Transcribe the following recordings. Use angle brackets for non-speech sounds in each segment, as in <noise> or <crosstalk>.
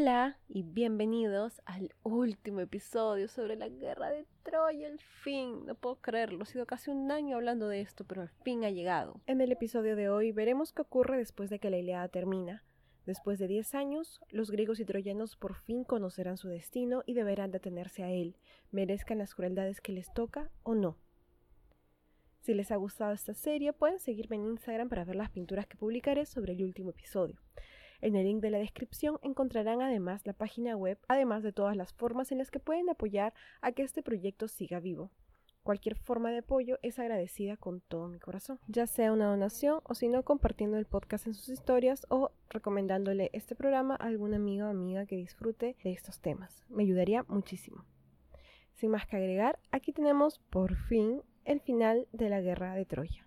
Hola y bienvenidos al último episodio sobre la guerra de Troya, el fin. No puedo creerlo, ha sido casi un año hablando de esto, pero al fin ha llegado. En el episodio de hoy veremos qué ocurre después de que la Ilíada termina. Después de 10 años, los griegos y troyanos por fin conocerán su destino y deberán detenerse a él, merezcan las crueldades que les toca o no. Si les ha gustado esta serie, pueden seguirme en Instagram para ver las pinturas que publicaré sobre el último episodio. En el link de la descripción encontrarán además la página web, además de todas las formas en las que pueden apoyar a que este proyecto siga vivo. Cualquier forma de apoyo es agradecida con todo mi corazón, ya sea una donación o si no compartiendo el podcast en sus historias o recomendándole este programa a algún amigo o amiga que disfrute de estos temas. Me ayudaría muchísimo. Sin más que agregar, aquí tenemos por fin el final de la guerra de Troya.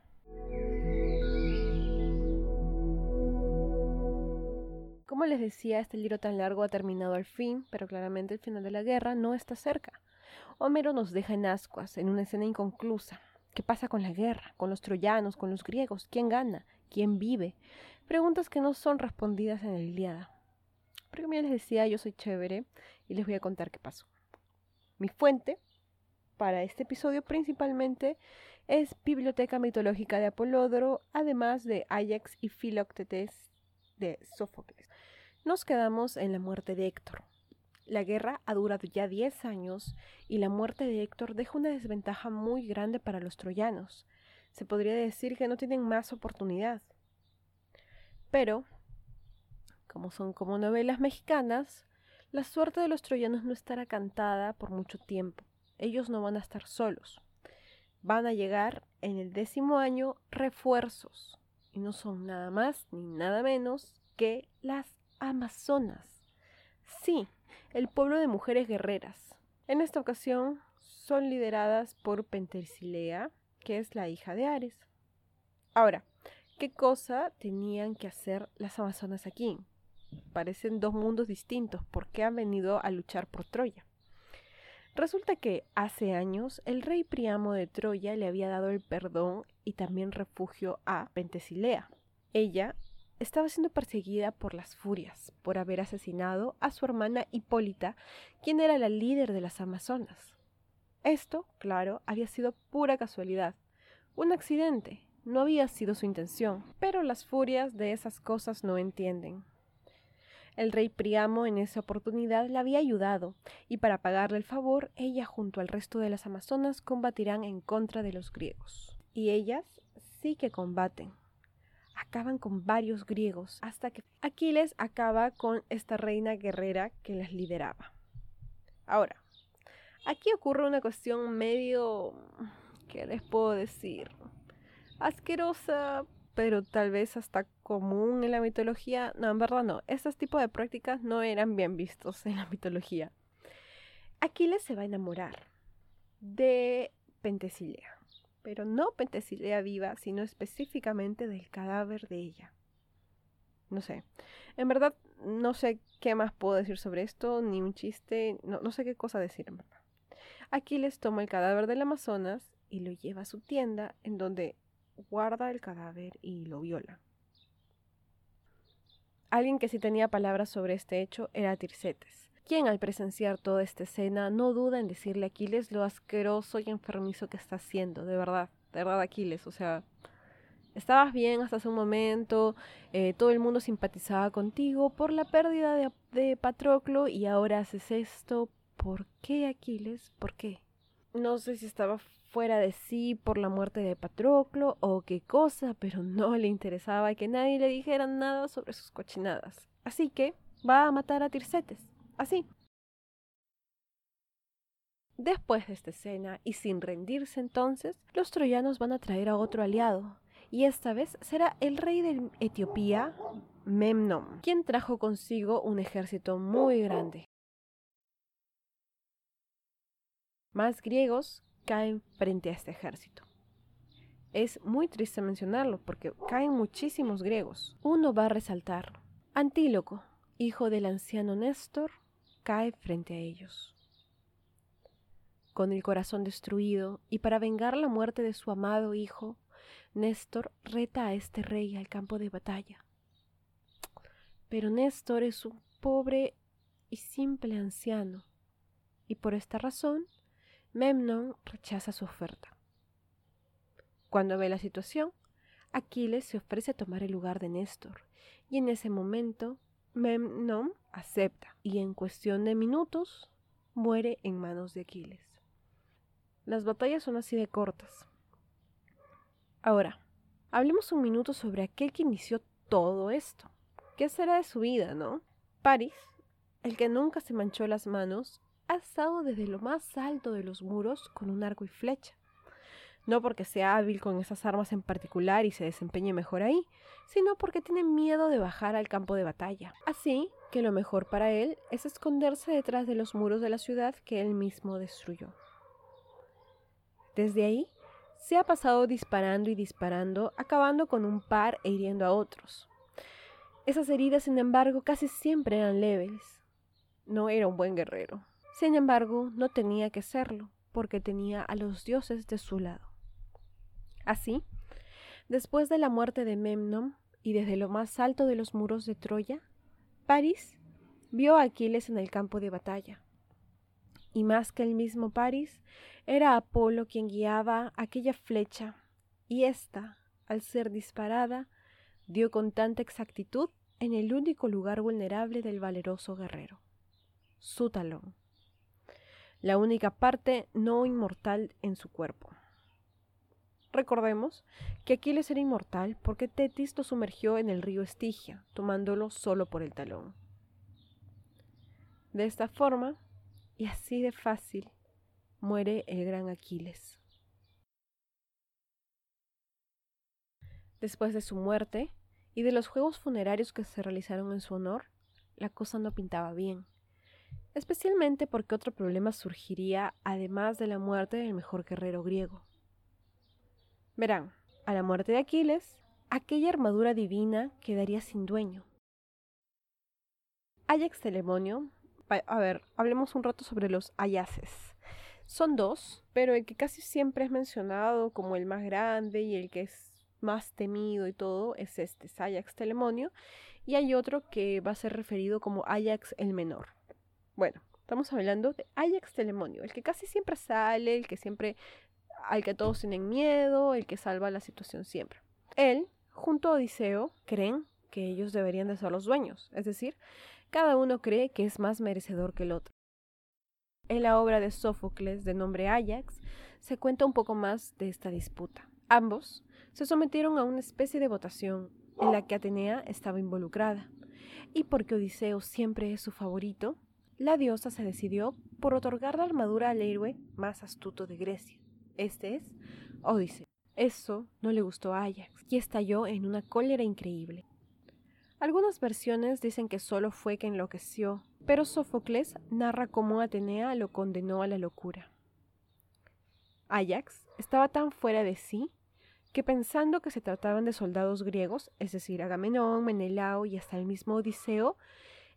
Como les decía, este libro tan largo ha terminado al fin, pero claramente el final de la guerra no está cerca. Homero nos deja en ascuas, en una escena inconclusa. ¿Qué pasa con la guerra? ¿Con los troyanos? ¿Con los griegos? ¿Quién gana? ¿Quién vive? Preguntas que no son respondidas en la Iliada. Pero como ya les decía, yo soy chévere y les voy a contar qué pasó. Mi fuente para este episodio principalmente es Biblioteca Mitológica de Apolodoro, además de Ajax y Philoctetes de Sófocles. Nos quedamos en la muerte de Héctor. La guerra ha durado ya 10 años y la muerte de Héctor deja una desventaja muy grande para los troyanos. Se podría decir que no tienen más oportunidad. Pero, como son como novelas mexicanas, la suerte de los troyanos no estará cantada por mucho tiempo. Ellos no van a estar solos. Van a llegar en el décimo año refuerzos. Y no son nada más ni nada menos que las Amazonas. Sí, el pueblo de mujeres guerreras. En esta ocasión son lideradas por Pentesilea, que es la hija de Ares. Ahora, ¿qué cosa tenían que hacer las Amazonas aquí? Parecen dos mundos distintos. ¿Por qué han venido a luchar por Troya? Resulta que hace años el rey Priamo de Troya le había dado el perdón y también refugio a Pentesilea. Ella estaba siendo perseguida por las furias por haber asesinado a su hermana Hipólita, quien era la líder de las Amazonas. Esto, claro, había sido pura casualidad, un accidente, no había sido su intención, pero las furias de esas cosas no entienden. El rey Priamo en esa oportunidad la había ayudado, y para pagarle el favor, ella junto al resto de las amazonas combatirán en contra de los griegos. Y ellas sí que combaten acaban con varios griegos, hasta que Aquiles acaba con esta reina guerrera que las lideraba. Ahora, aquí ocurre una cuestión medio, ¿qué les puedo decir? Asquerosa, pero tal vez hasta común en la mitología. No, en verdad no. Estos tipos de prácticas no eran bien vistos en la mitología. Aquiles se va a enamorar de Pentesilea pero no Pentesilea viva, sino específicamente del cadáver de ella. No sé. En verdad, no sé qué más puedo decir sobre esto, ni un chiste, no, no sé qué cosa decir en verdad. Aquiles toma el cadáver del Amazonas y lo lleva a su tienda, en donde guarda el cadáver y lo viola. Alguien que sí tenía palabras sobre este hecho era Tirsetes, quien al presenciar toda esta escena no duda en decirle a Aquiles lo asqueroso y enfermizo que está haciendo, de verdad, de verdad Aquiles, o sea, estabas bien hasta hace un momento, eh, todo el mundo simpatizaba contigo por la pérdida de, de Patroclo y ahora haces esto, ¿por qué Aquiles? ¿Por qué? No sé si estaba fuera de sí por la muerte de Patroclo o qué cosa, pero no le interesaba que nadie le dijera nada sobre sus cochinadas. Así que va a matar a Tirsetes así. Después de esta escena, y sin rendirse entonces, los troyanos van a traer a otro aliado, y esta vez será el rey de Etiopía, Memnon, quien trajo consigo un ejército muy grande. Más griegos caen frente a este ejército. Es muy triste mencionarlo porque caen muchísimos griegos. Uno va a resaltar. Antíloco, hijo del anciano Néstor, cae frente a ellos. Con el corazón destruido y para vengar la muerte de su amado hijo, Néstor reta a este rey al campo de batalla. Pero Néstor es un pobre y simple anciano, y por esta razón Memnon rechaza su oferta. Cuando ve la situación, Aquiles se ofrece a tomar el lugar de Néstor, y en ese momento Memnon acepta, y en cuestión de minutos muere en manos de Aquiles. Las batallas son así de cortas. Ahora, hablemos un minuto sobre aquel que inició todo esto. ¿Qué será de su vida, no? Paris, el que nunca se manchó las manos, ha estado desde lo más alto de los muros con un arco y flecha. No porque sea hábil con esas armas en particular y se desempeñe mejor ahí, sino porque tiene miedo de bajar al campo de batalla. Así que lo mejor para él es esconderse detrás de los muros de la ciudad que él mismo destruyó. Desde ahí, se ha pasado disparando y disparando, acabando con un par e hiriendo a otros. Esas heridas, sin embargo, casi siempre eran leves. No era un buen guerrero. Sin embargo, no tenía que serlo, porque tenía a los dioses de su lado. Así, después de la muerte de Memnon y desde lo más alto de los muros de Troya, París vio a Aquiles en el campo de batalla. Y más que el mismo París, era Apolo quien guiaba aquella flecha, y ésta, al ser disparada, dio con tanta exactitud en el único lugar vulnerable del valeroso guerrero, su talón, la única parte no inmortal en su cuerpo. Recordemos que Aquiles era inmortal porque Tetis lo sumergió en el río Estigia, tomándolo solo por el talón. De esta forma, y así de fácil, muere el gran Aquiles. Después de su muerte y de los juegos funerarios que se realizaron en su honor, la cosa no pintaba bien, especialmente porque otro problema surgiría además de la muerte del mejor guerrero griego. Verán, a la muerte de Aquiles, aquella armadura divina quedaría sin dueño. Ajax Telemonio, a ver, hablemos un rato sobre los Ayaces. Son dos, pero el que casi siempre es mencionado como el más grande y el que es más temido y todo es este, es Ajax Telemonio, y hay otro que va a ser referido como Ajax el menor. Bueno, estamos hablando de Ajax Telemonio, el que casi siempre sale, el que siempre al que todos tienen miedo, el que salva la situación siempre. Él, junto a Odiseo, creen que ellos deberían de ser los dueños, es decir, cada uno cree que es más merecedor que el otro. En la obra de Sófocles de nombre Ajax se cuenta un poco más de esta disputa. Ambos se sometieron a una especie de votación en la que Atenea estaba involucrada, y porque Odiseo siempre es su favorito, la diosa se decidió por otorgar la armadura al héroe más astuto de Grecia. Este es Odiseo. Eso no le gustó a Ajax y estalló en una cólera increíble. Algunas versiones dicen que solo fue que enloqueció, pero Sófocles narra cómo Atenea lo condenó a la locura. Ajax estaba tan fuera de sí que pensando que se trataban de soldados griegos, es decir, Agamenón, Menelao y hasta el mismo Odiseo,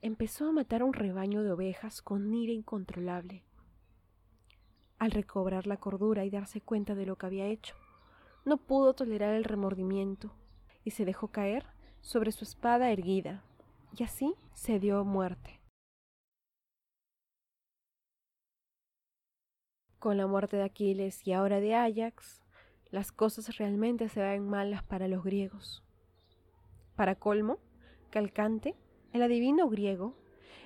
empezó a matar a un rebaño de ovejas con ira incontrolable. Al recobrar la cordura y darse cuenta de lo que había hecho, no pudo tolerar el remordimiento y se dejó caer sobre su espada erguida, y así se dio muerte. Con la muerte de Aquiles y ahora de Ajax, las cosas realmente se ven malas para los griegos. Para colmo, Calcante, el adivino griego,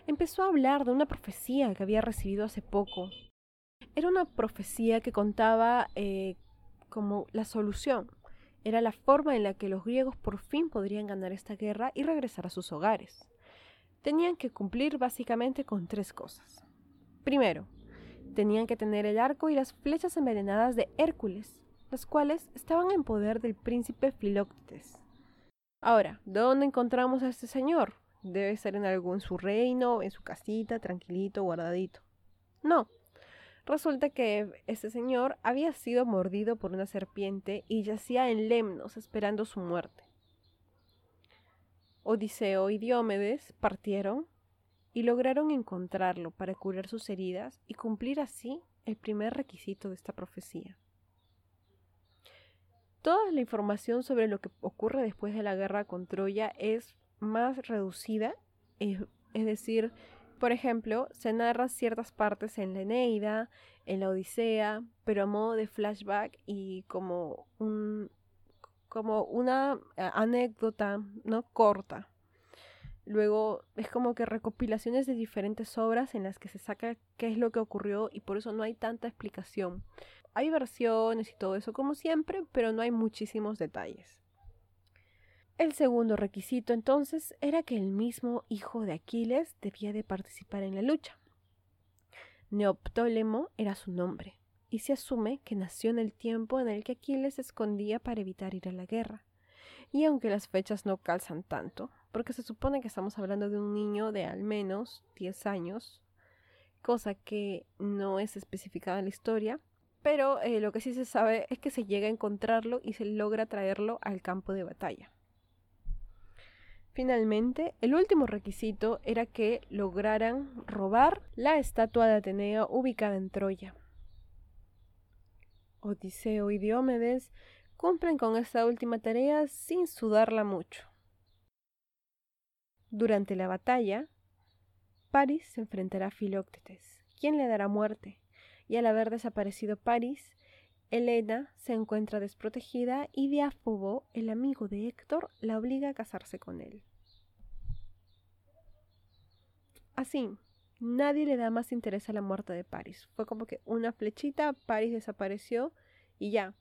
empezó a hablar de una profecía que había recibido hace poco era una profecía que contaba eh, como la solución. Era la forma en la que los griegos por fin podrían ganar esta guerra y regresar a sus hogares. Tenían que cumplir básicamente con tres cosas. Primero, tenían que tener el arco y las flechas envenenadas de Hércules, las cuales estaban en poder del príncipe Filoctetes. Ahora, ¿dónde encontramos a este señor? Debe ser en algún su reino, en su casita, tranquilito, guardadito. No, Resulta que este señor había sido mordido por una serpiente y yacía en Lemnos esperando su muerte. Odiseo y Diomedes partieron y lograron encontrarlo para curar sus heridas y cumplir así el primer requisito de esta profecía. Toda la información sobre lo que ocurre después de la guerra con Troya es más reducida, es, decir, Por ejemplo, se narra ciertas partes en la Eneida, en la Odisea, pero a modo de flashback y como un como una eh, anécdota, ¿no? corta. Luego es como que recopilaciones de diferentes obras en las que se saca qué es lo que ocurrió y por eso no hay tanta explicación. Hay versiones y todo eso como siempre, pero no hay muchísimos detalles. El segundo requisito entonces era que el mismo hijo de Aquiles debía de participar en la lucha. Neoptólemo era su nombre, y se asume que nació en el tiempo en el que Aquiles se escondía para evitar ir a la guerra. Y aunque las fechas no calzan tanto, porque se supone que estamos hablando de un niño de al menos 10 años, cosa que no es especificada en la historia, pero eh, lo que sí se sabe es que se llega a encontrarlo y se logra traerlo al campo de batalla. Finalmente, el último requisito era que lograran robar la estatua de Atenea ubicada en Troya. Odiseo y Diomedes cumplen con esta última tarea sin sudarla mucho. Durante la batalla, Paris se enfrentará a Filóctetes, quien le dará muerte, y al haber desaparecido Paris, Helena se encuentra desprotegida y Diáfobo, el amigo de Héctor, la obliga a casarse con él. Así, nadie le da más interés a la muerte de Paris. Fue como que una flechita, Paris desapareció y ya.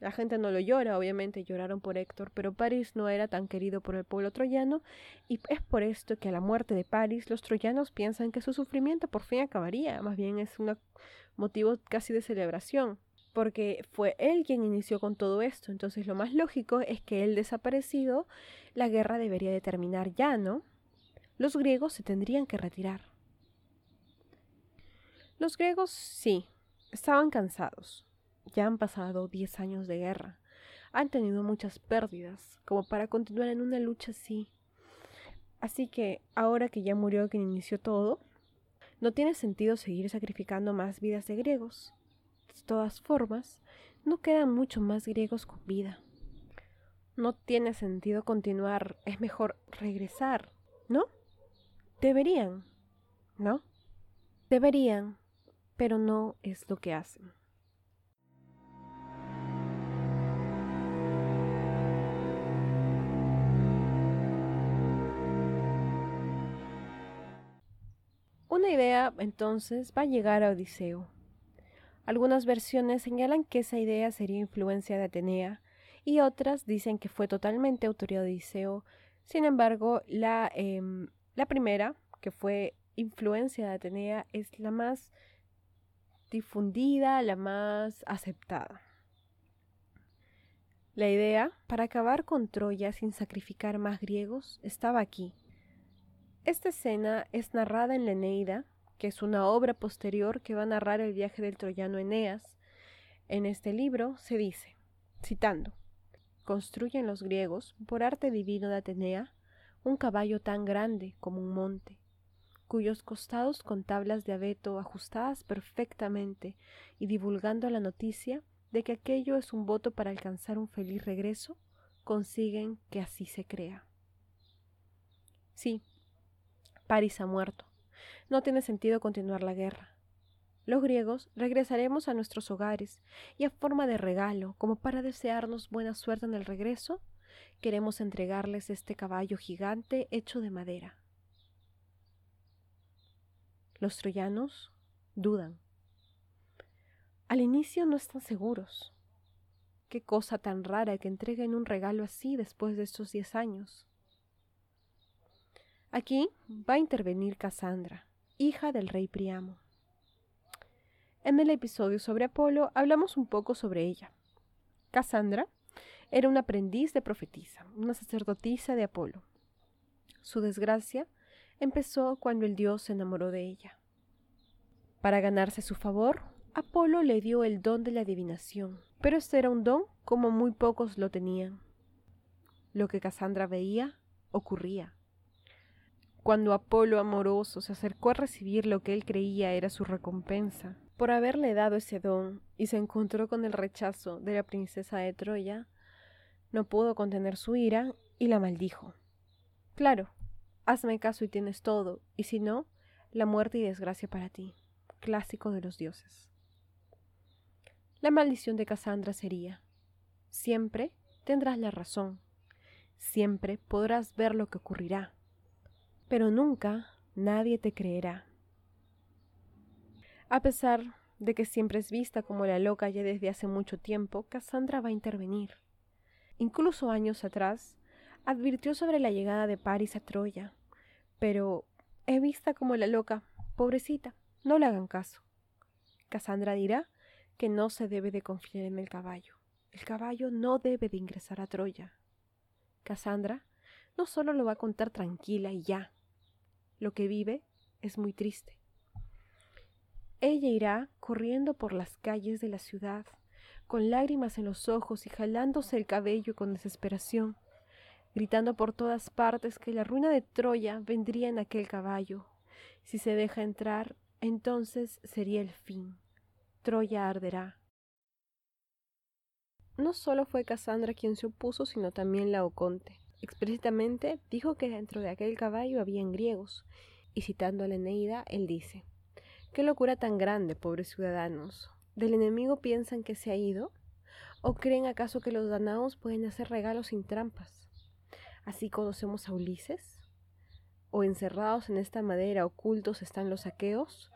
La gente no lo llora, obviamente lloraron por Héctor, pero Paris no era tan querido por el pueblo troyano y es por esto que a la muerte de Paris los troyanos piensan que su sufrimiento por fin acabaría, más bien es un motivo casi de celebración porque fue él quien inició con todo esto. Entonces lo más lógico es que él desaparecido, la guerra debería de terminar ya, ¿no? Los griegos se tendrían que retirar. Los griegos sí, estaban cansados. Ya han pasado diez años de guerra. Han tenido muchas pérdidas, como para continuar en una lucha así. Así que ahora que ya murió quien inició todo, no tiene sentido seguir sacrificando más vidas de griegos. Todas formas, no quedan mucho más griegos con vida. No tiene sentido continuar, es mejor regresar, ¿no? Deberían, ¿no? Deberían, pero no es lo que hacen. Una idea entonces va a llegar a Odiseo, algunas versiones señalan que esa idea sería influencia de Atenea y otras dicen que fue totalmente autoría de Odiseo. Sin embargo, la, em, la primera, que fue influencia de Atenea, es la más difundida, la más aceptada. La idea, para acabar con Troya sin sacrificar más griegos, estaba aquí. Esta escena es narrada en la Eneida, que es una obra posterior que va a narrar el viaje del troyano Eneas. En este libro se dice, citando, construyen los griegos, por arte divino de Atenea, un caballo tan grande como un monte, cuyos costados con tablas de abeto ajustadas perfectamente y divulgando la noticia de que aquello es un voto para alcanzar un feliz regreso, consiguen que así se crea. Sí, París ha muerto, no tiene sentido continuar la guerra. Los griegos regresaremos a nuestros hogares y a forma de regalo, como para desearnos buena suerte en el regreso, queremos entregarles este caballo gigante hecho de madera. Los troyanos dudan. Al inicio no están seguros. Qué cosa tan rara que entreguen un regalo así después de estos diez años. Aquí va a intervenir Cassandra, hija del rey Priamo. En el episodio sobre Apolo hablamos un poco sobre ella. Cassandra era una aprendiz de profetisa, una sacerdotisa de Apolo. Su desgracia empezó cuando el dios se enamoró de ella. Para ganarse su favor, Apolo le dio el don de la adivinación, pero este era un don como muy pocos lo tenían. Lo que Cassandra veía ocurría. Cuando Apolo amoroso se acercó a recibir lo que él creía era su recompensa por haberle dado ese don y se encontró con el rechazo de la princesa de Troya, no pudo contener su ira y la maldijo. Claro, hazme caso y tienes todo, y si no, la muerte y desgracia para ti, clásico de los dioses. La maldición de Cassandra sería, siempre tendrás la razón, siempre podrás ver lo que ocurrirá, pero nunca nadie te creerá. A pesar de que siempre es vista como la loca ya desde hace mucho tiempo, Cassandra va a intervenir. Incluso años atrás, advirtió sobre la llegada de Paris a Troya, pero he vista como la loca, pobrecita, no le hagan caso. Cassandra dirá que no se debe de confiar en el caballo. El caballo no debe de ingresar a Troya. Cassandra no solo lo va a contar tranquila y ya. Lo que vive es muy triste. Ella irá corriendo por las calles de la ciudad, con lágrimas en los ojos y jalándose el cabello con desesperación, gritando por todas partes que la ruina de Troya vendría en aquel caballo. Si se deja entrar, entonces sería el fin. Troya arderá. No solo fue Casandra quien se opuso, sino también Laoconte. Explícitamente dijo que dentro de aquel caballo habían griegos, y citando a la Eneida, él dice Qué locura tan grande, pobres ciudadanos. ¿Del enemigo piensan que se ha ido? ¿O creen acaso que los danaos pueden hacer regalos sin trampas? ¿Así conocemos a Ulises? ¿O encerrados en esta madera ocultos están los aqueos?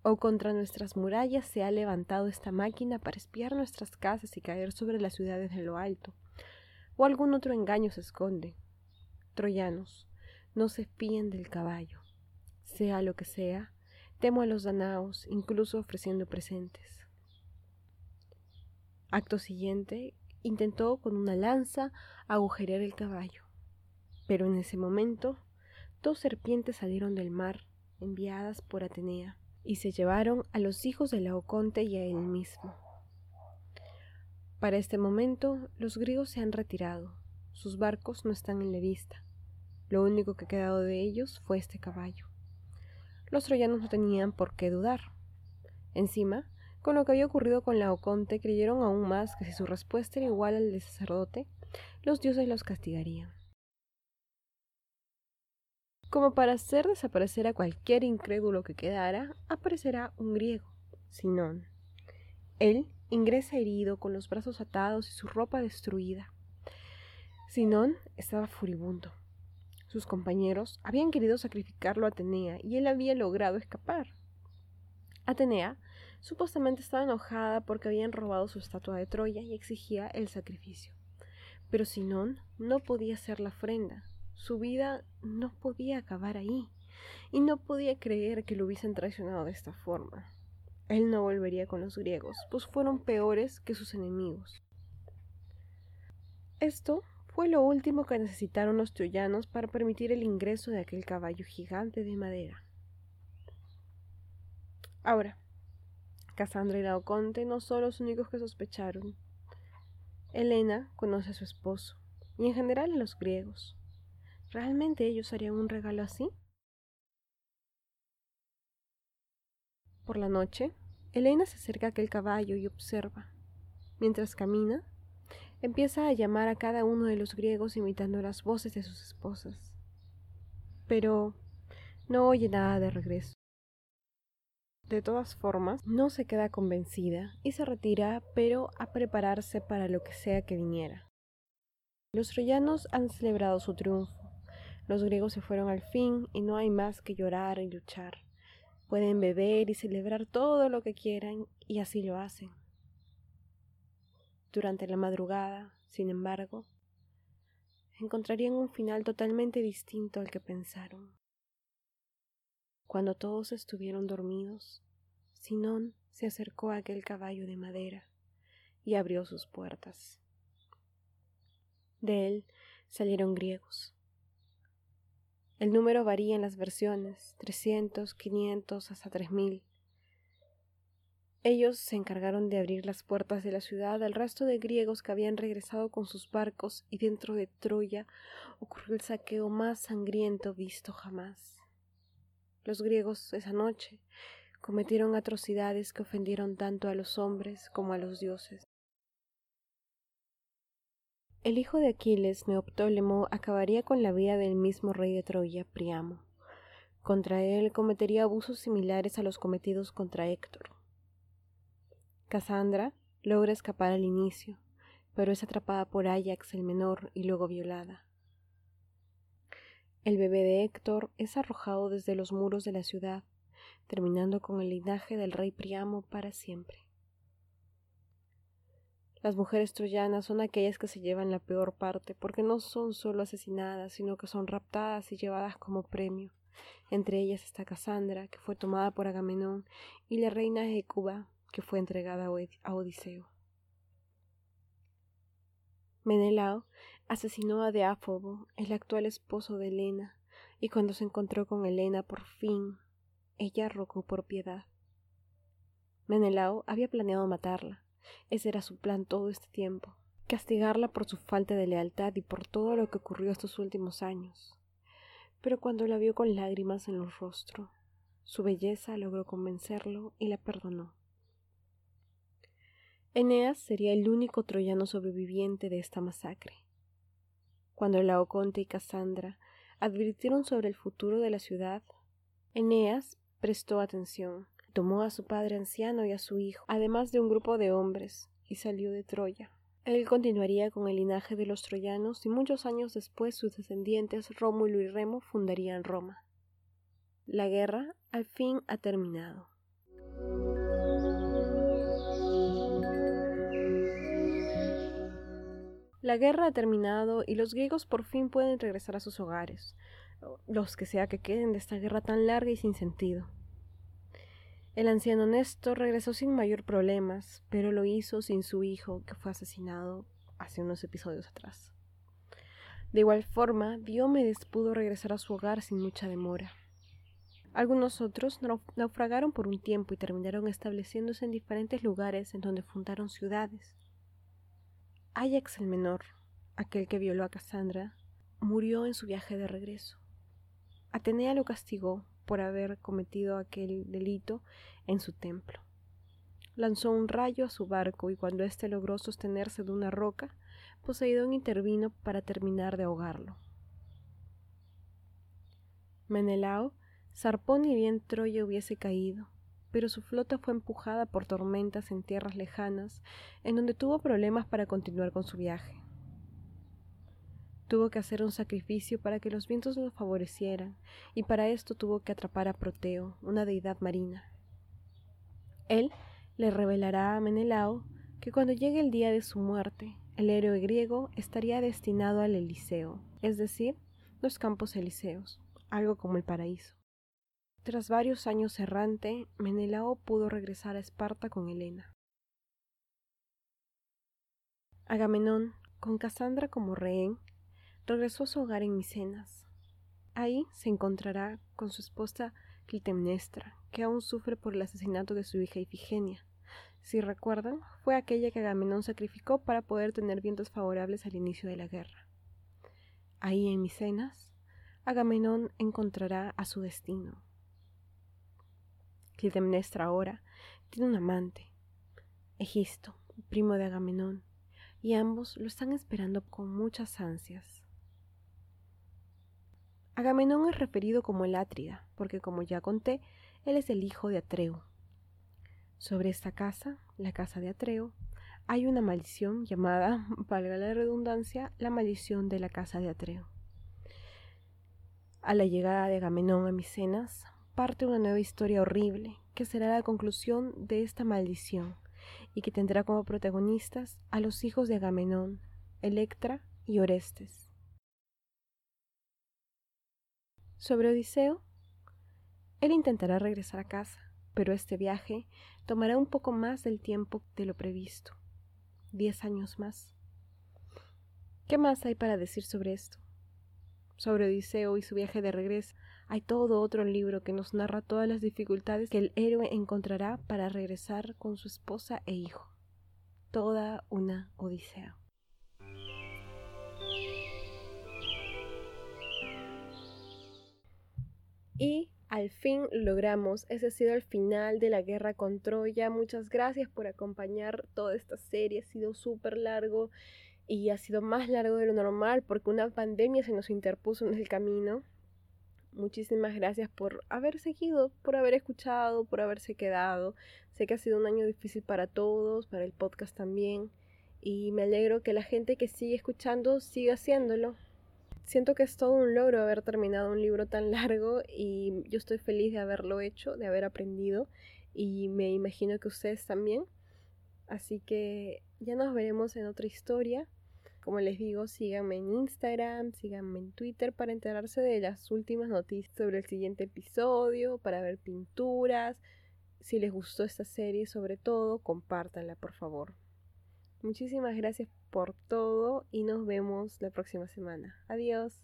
¿O contra nuestras murallas se ha levantado esta máquina para espiar nuestras casas y caer sobre las ciudades de lo alto? ¿O algún otro engaño se esconde? Troyanos, no se fíen del caballo. Sea lo que sea, Temo a los danaos, incluso ofreciendo presentes. Acto siguiente, intentó con una lanza agujerear el caballo, pero en ese momento dos serpientes salieron del mar, enviadas por Atenea, y se llevaron a los hijos de Laoconte y a él mismo. Para este momento, los griegos se han retirado, sus barcos no están en la vista. Lo único que ha quedado de ellos fue este caballo los troyanos no tenían por qué dudar. Encima, con lo que había ocurrido con Laoconte, creyeron aún más que si su respuesta era igual al del sacerdote, los dioses los castigarían. Como para hacer desaparecer a cualquier incrédulo que quedara, aparecerá un griego, Sinón. Él ingresa herido, con los brazos atados y su ropa destruida. Sinón estaba furibundo. Sus compañeros habían querido sacrificarlo a Atenea y él había logrado escapar. Atenea supuestamente estaba enojada porque habían robado su estatua de Troya y exigía el sacrificio. Pero Sinón no podía hacer la ofrenda. Su vida no podía acabar ahí y no podía creer que lo hubiesen traicionado de esta forma. Él no volvería con los griegos, pues fueron peores que sus enemigos. Esto fue lo último que necesitaron los troyanos para permitir el ingreso de aquel caballo gigante de madera. Ahora, Casandra y Laoconte no son los únicos que sospecharon. Helena conoce a su esposo, y en general a los griegos. ¿Realmente ellos harían un regalo así? Por la noche, Helena se acerca a aquel caballo y observa. Mientras camina, empieza a llamar a cada uno de los griegos imitando las voces de sus esposas. Pero no oye nada de regreso. De todas formas, no se queda convencida y se retira, pero a prepararse para lo que sea que viniera. Los troyanos han celebrado su triunfo. Los griegos se fueron al fin y no hay más que llorar y luchar. Pueden beber y celebrar todo lo que quieran y así lo hacen durante la madrugada, sin embargo, encontrarían un final totalmente distinto al que pensaron. Cuando todos estuvieron dormidos, Sinón se acercó a aquel caballo de madera y abrió sus puertas. De él salieron griegos. El número varía en las versiones, trescientos, quinientos, hasta tres mil. Ellos se encargaron de abrir las puertas de la ciudad al resto de griegos que habían regresado con sus barcos y dentro de Troya ocurrió el saqueo más sangriento visto jamás. Los griegos esa noche cometieron atrocidades que ofendieron tanto a los hombres como a los dioses. El hijo de Aquiles, Neoptólemo, acabaría con la vida del mismo rey de Troya, Priamo. Contra él cometería abusos similares a los cometidos contra Héctor. Cassandra logra escapar al inicio, pero es atrapada por Ajax el menor y luego violada. El bebé de Héctor es arrojado desde los muros de la ciudad, terminando con el linaje del rey Priamo para siempre. Las mujeres troyanas son aquellas que se llevan la peor parte porque no son solo asesinadas, sino que son raptadas y llevadas como premio. Entre ellas está Casandra, que fue tomada por Agamenón, y la reina Hecuba, que fue entregada a Odiseo. Menelao asesinó a Deáfobo, el actual esposo de Helena, y cuando se encontró con Helena por fin, ella rogó por piedad. Menelao había planeado matarla, ese era su plan todo este tiempo, castigarla por su falta de lealtad y por todo lo que ocurrió estos últimos años. Pero cuando la vio con lágrimas en los rostros, su belleza logró convencerlo y la perdonó. Eneas sería el único troyano sobreviviente de esta masacre. Cuando Laoconte y Casandra advirtieron sobre el futuro de la ciudad, Eneas prestó atención tomó a su padre anciano y a su hijo, además de un grupo de hombres, y salió de Troya. Él continuaría con el linaje de los troyanos y muchos años después sus descendientes Rómulo y Remo fundarían Roma. La guerra al fin ha terminado. La guerra ha terminado y los griegos por fin pueden regresar a sus hogares, los que sea que queden de esta guerra tan larga y sin sentido. El anciano Néstor regresó sin mayor problemas, pero lo hizo sin su hijo, que fue asesinado hace unos episodios atrás. De igual forma, Diomedes pudo regresar a su hogar sin mucha demora. Algunos otros naufragaron por un tiempo y terminaron estableciéndose en diferentes lugares en donde fundaron ciudades. Ajax el menor, aquel que violó a Cassandra, murió en su viaje de regreso. Atenea lo castigó por haber cometido aquel delito en su templo. Lanzó un rayo a su barco y cuando éste logró sostenerse de una roca, Poseidón intervino para terminar de ahogarlo. Menelao zarpó ni bien Troya hubiese caído, pero su flota fue empujada por tormentas en tierras lejanas, en donde tuvo problemas para continuar con su viaje. Tuvo que hacer un sacrificio para que los vientos lo favorecieran, y para esto tuvo que atrapar a Proteo, una deidad marina. Él le revelará a Menelao que cuando llegue el día de su muerte, el héroe griego estaría destinado al Eliseo, es decir, los campos elíseos, algo como el paraíso. Tras varios años errante, Menelao pudo regresar a Esparta con Helena. Agamenón, con Casandra como rehén, regresó a su hogar en Micenas. Ahí se encontrará con su esposa Clitemnestra, que aún sufre por el asesinato de su hija Ifigenia. Si recuerdan, fue aquella que Agamenón sacrificó para poder tener vientos favorables al inicio de la guerra. Ahí en Micenas, Agamenón encontrará a su destino. Clitemnestra ahora tiene un amante, Egisto, primo de Agamenón, y ambos lo están esperando con muchas ansias. Agamenón es referido como el Átrida, porque como ya conté, él es el hijo de Atreo. Sobre esta casa, la casa de Atreo, hay una maldición llamada, <laughs> valga la redundancia, la maldición de la casa de Atreo. A la llegada de Agamenón a Micenas, parte una nueva historia horrible, que será la conclusión de esta maldición, y que tendrá como protagonistas a los hijos de Agamenón, Electra y Orestes. Sobre Odiseo, él intentará regresar a casa, pero este viaje tomará un poco más del tiempo de lo previsto. Diez años más. ¿Qué más hay para decir sobre esto? Sobre Odiseo y su viaje de regreso, hay todo otro libro que nos narra todas las dificultades que el héroe encontrará para regresar con su esposa e hijo. Toda una Odisea. Y al fin logramos, ese ha sido el final de la guerra con Troya. Muchas gracias por acompañar toda esta serie, ha sido súper largo y ha sido más largo de lo normal porque una pandemia se nos interpuso en el camino. Muchísimas gracias por haber seguido, por haber escuchado, por haberse quedado. Sé que ha sido un año difícil para todos, para el podcast también. Y me alegro que la gente que sigue escuchando siga haciéndolo. Siento que es todo un logro haber terminado un libro tan <laughs> largo y yo estoy feliz de haberlo hecho, de haber aprendido y me imagino que ustedes también. Así que ya nos veremos en otra historia. Como les digo, síganme en Instagram, síganme en Twitter para enterarse de las últimas noticias sobre el siguiente episodio, para ver pinturas. Si les gustó esta serie, sobre todo, compártanla, por favor. Muchísimas gracias por todo y nos vemos la próxima semana. Adiós.